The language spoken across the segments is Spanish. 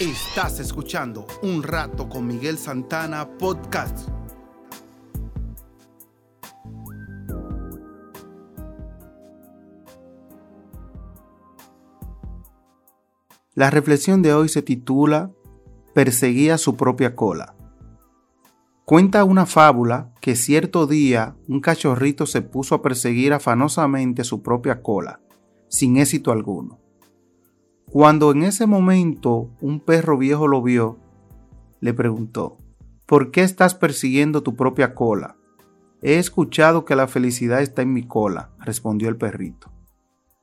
Estás escuchando Un Rato con Miguel Santana Podcast. La reflexión de hoy se titula Perseguía su propia cola. Cuenta una fábula que cierto día un cachorrito se puso a perseguir afanosamente su propia cola, sin éxito alguno. Cuando en ese momento un perro viejo lo vio, le preguntó, ¿por qué estás persiguiendo tu propia cola? He escuchado que la felicidad está en mi cola, respondió el perrito.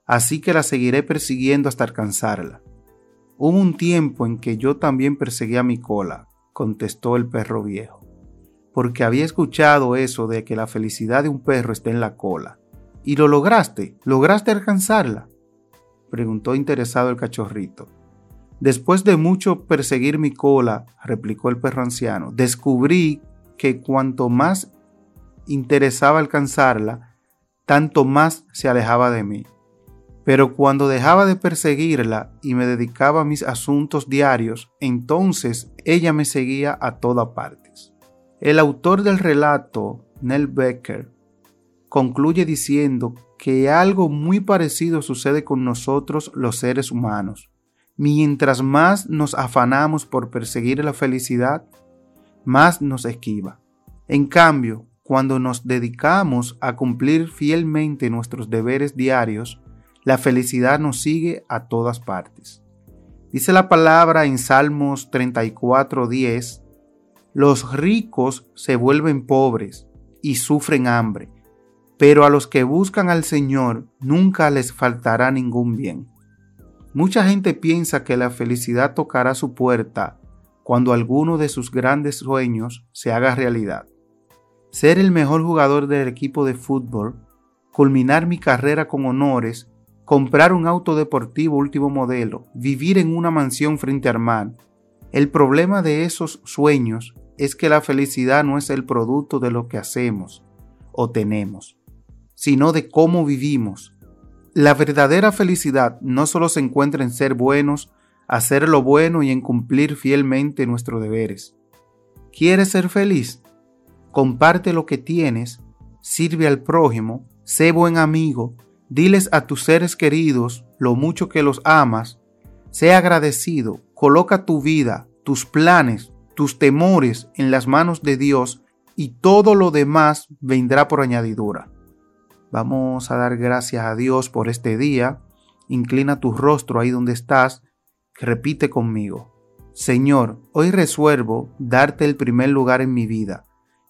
Así que la seguiré persiguiendo hasta alcanzarla. Hubo un tiempo en que yo también perseguía mi cola, contestó el perro viejo, porque había escuchado eso de que la felicidad de un perro está en la cola. ¿Y lo lograste? ¿Lograste alcanzarla? Preguntó interesado el cachorrito. Después de mucho perseguir mi cola, replicó el perro anciano, descubrí que cuanto más interesaba alcanzarla, tanto más se alejaba de mí. Pero cuando dejaba de perseguirla y me dedicaba a mis asuntos diarios, entonces ella me seguía a todas partes. El autor del relato, Nell Becker, concluye diciendo que algo muy parecido sucede con nosotros los seres humanos. Mientras más nos afanamos por perseguir la felicidad, más nos esquiva. En cambio, cuando nos dedicamos a cumplir fielmente nuestros deberes diarios, la felicidad nos sigue a todas partes. Dice la palabra en Salmos 34:10, los ricos se vuelven pobres y sufren hambre, pero a los que buscan al Señor nunca les faltará ningún bien. Mucha gente piensa que la felicidad tocará su puerta cuando alguno de sus grandes sueños se haga realidad. Ser el mejor jugador del equipo de fútbol, culminar mi carrera con honores, comprar un auto deportivo último modelo, vivir en una mansión frente al mar. El problema de esos sueños es que la felicidad no es el producto de lo que hacemos o tenemos sino de cómo vivimos. La verdadera felicidad no solo se encuentra en ser buenos, hacer lo bueno y en cumplir fielmente nuestros deberes. ¿Quieres ser feliz? Comparte lo que tienes, sirve al prójimo, sé buen amigo, diles a tus seres queridos lo mucho que los amas, sé agradecido, coloca tu vida, tus planes, tus temores en las manos de Dios y todo lo demás vendrá por añadidura. Vamos a dar gracias a Dios por este día. Inclina tu rostro ahí donde estás. Repite conmigo. Señor, hoy resuelvo darte el primer lugar en mi vida,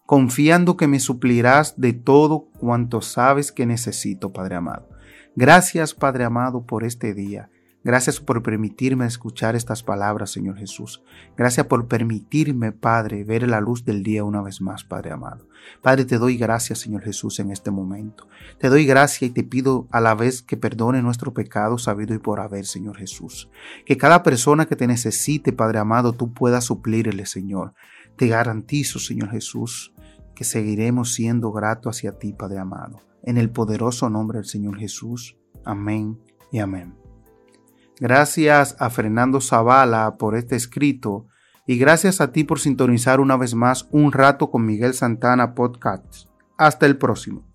confiando que me suplirás de todo cuanto sabes que necesito, Padre amado. Gracias, Padre amado, por este día. Gracias por permitirme escuchar estas palabras, Señor Jesús. Gracias por permitirme, Padre, ver la luz del día una vez más, Padre amado. Padre, te doy gracias, Señor Jesús, en este momento. Te doy gracias y te pido a la vez que perdone nuestro pecado sabido y por haber, Señor Jesús. Que cada persona que te necesite, Padre amado, tú puedas suplirle, Señor. Te garantizo, Señor Jesús, que seguiremos siendo gratos hacia ti, Padre amado. En el poderoso nombre del Señor Jesús. Amén y amén. Gracias a Fernando Zavala por este escrito y gracias a ti por sintonizar una vez más un rato con Miguel Santana Podcast. Hasta el próximo.